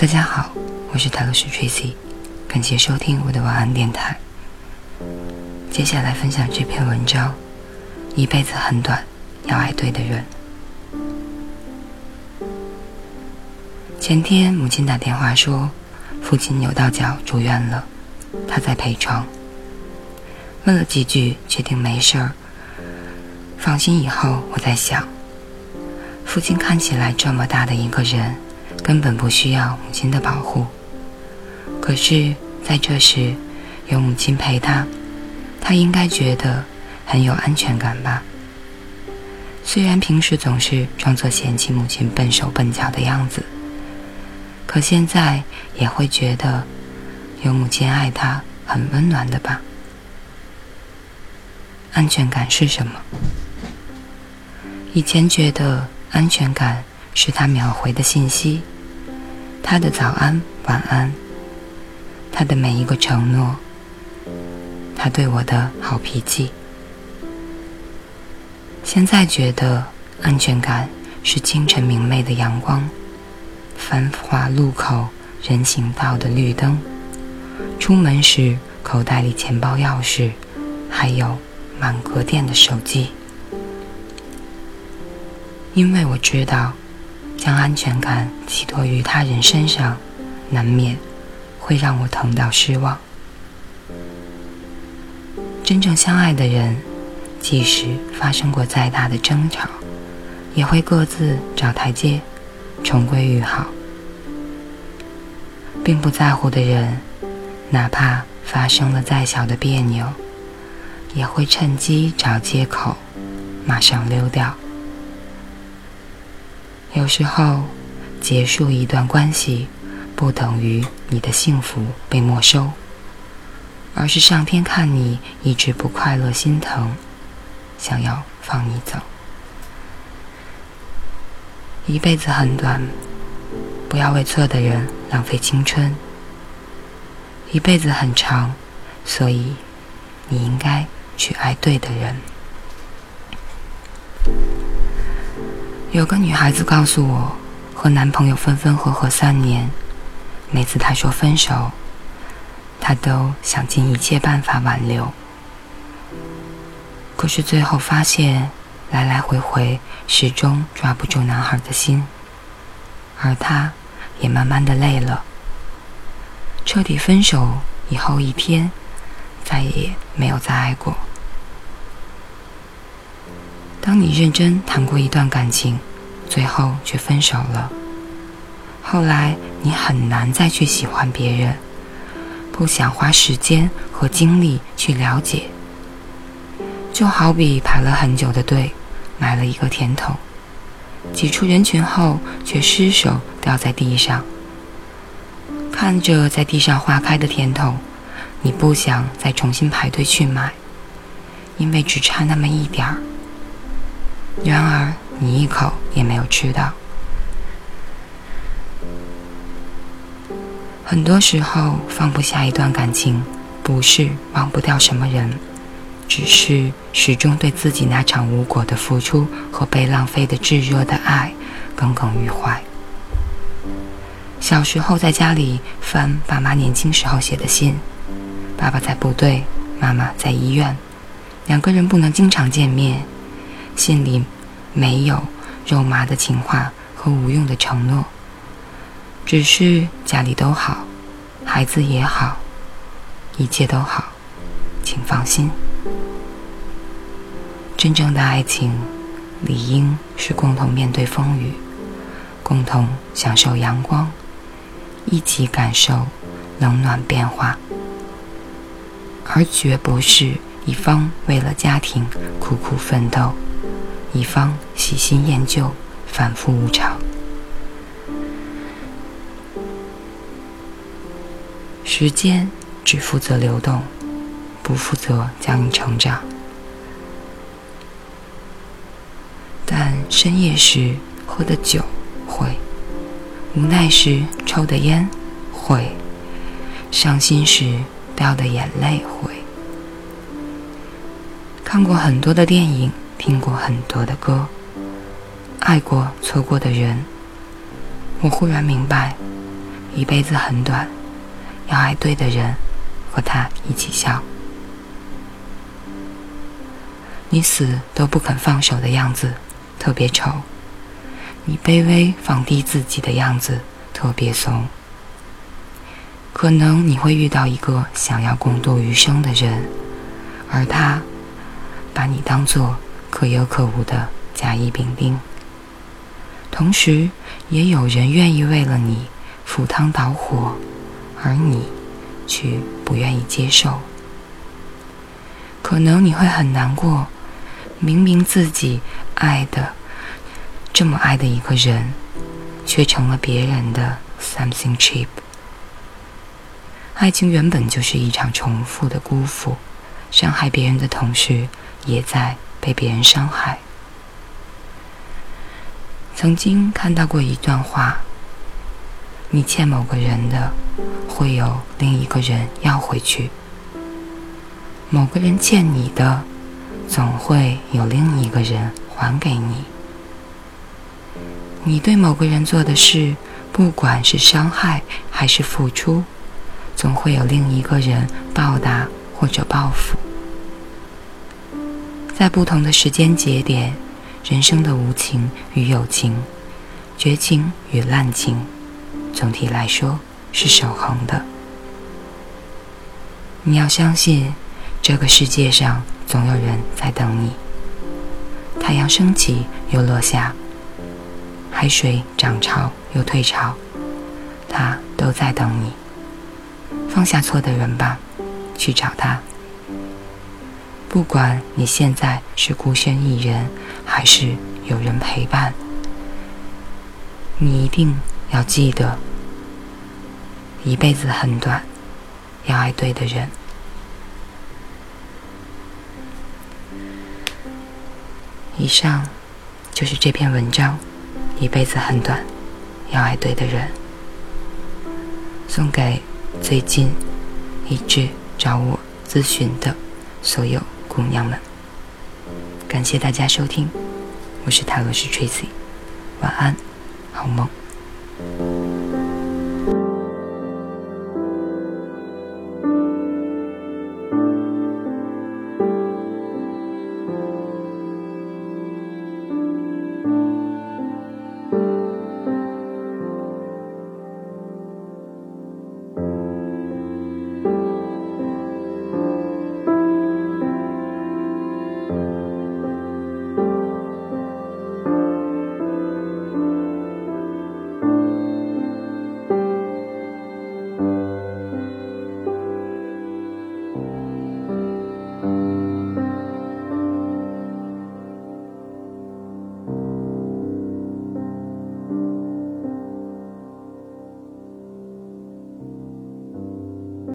大家好，我是泰勒斯 Tracy，感谢收听我的晚安电台。接下来分享这篇文章：一辈子很短，要爱对的人。前天母亲打电话说，父亲扭到脚住院了，他在陪床。问了几句，确定没事儿。放心以后，我在想，父亲看起来这么大的一个人，根本不需要母亲的保护。可是，在这时，有母亲陪他，他应该觉得很有安全感吧？虽然平时总是装作嫌弃母亲笨手笨脚的样子，可现在也会觉得有母亲爱他很温暖的吧？安全感是什么？以前觉得安全感是他秒回的信息，他的早安、晚安，他的每一个承诺，他对我的好脾气。现在觉得安全感是清晨明媚的阳光，繁华路口人行道的绿灯，出门时口袋里钱包钥匙，还有满格电的手机。因为我知道，将安全感寄托于他人身上，难免会让我疼到失望。真正相爱的人，即使发生过再大的争吵，也会各自找台阶，重归于好。并不在乎的人，哪怕发生了再小的别扭，也会趁机找借口，马上溜掉。有时候，结束一段关系，不等于你的幸福被没收，而是上天看你一直不快乐，心疼，想要放你走。一辈子很短，不要为错的人浪费青春。一辈子很长，所以你应该去爱对的人。有个女孩子告诉我，和男朋友分分合合三年，每次他说分手，她都想尽一切办法挽留。可是最后发现，来来回回始终抓不住男孩的心，而她也慢慢的累了。彻底分手以后一天，再也没有再爱过。当你认真谈过一段感情，最后却分手了，后来你很难再去喜欢别人，不想花时间和精力去了解。就好比排了很久的队，买了一个甜筒，挤出人群后却失手掉在地上。看着在地上花开的甜筒，你不想再重新排队去买，因为只差那么一点儿。然而，你一口也没有吃到。很多时候，放不下一段感情，不是忘不掉什么人，只是始终对自己那场无果的付出和被浪费的炙热的爱耿耿于怀。小时候在家里翻爸妈年轻时候写的信，爸爸在部队，妈妈在医院，两个人不能经常见面。信里没有肉麻的情话和无用的承诺，只是家里都好，孩子也好，一切都好，请放心。真正的爱情，理应是共同面对风雨，共同享受阳光，一起感受冷暖变化，而绝不是一方为了家庭苦苦奋斗。一方喜新厌旧，反复无常。时间只负责流动，不负责将你成长。但深夜时喝的酒会，无奈时抽的烟会，伤心时掉的眼泪会。看过很多的电影。听过很多的歌，爱过错过的人，我忽然明白，一辈子很短，要爱对的人，和他一起笑。你死都不肯放手的样子特别丑，你卑微放低自己的样子特别怂。可能你会遇到一个想要共度余生的人，而他把你当做可有可无的甲乙丙丁。同时，也有人愿意为了你赴汤蹈火，而你却不愿意接受。可能你会很难过。明明自己爱的这么爱的一个人，却成了别人的 something cheap。爱情原本就是一场重复的辜负，伤害别人的同时，也在被别人伤害。曾经看到过一段话：你欠某个人的，会有另一个人要回去；某个人欠你的。总会有另一个人还给你。你对某个人做的事，不管是伤害还是付出，总会有另一个人报答或者报复。在不同的时间节点，人生的无情与有情，绝情与滥情，总体来说是守恒的。你要相信，这个世界上。总有人在等你。太阳升起又落下，海水涨潮又退潮，他都在等你。放下错的人吧，去找他。不管你现在是孤身一人，还是有人陪伴，你一定要记得，一辈子很短，要爱对的人。以上就是这篇文章。一辈子很短，要爱对的人。送给最近一直找我咨询的所有姑娘们。感谢大家收听，我是泰罗斯 Tracy，晚安，好梦。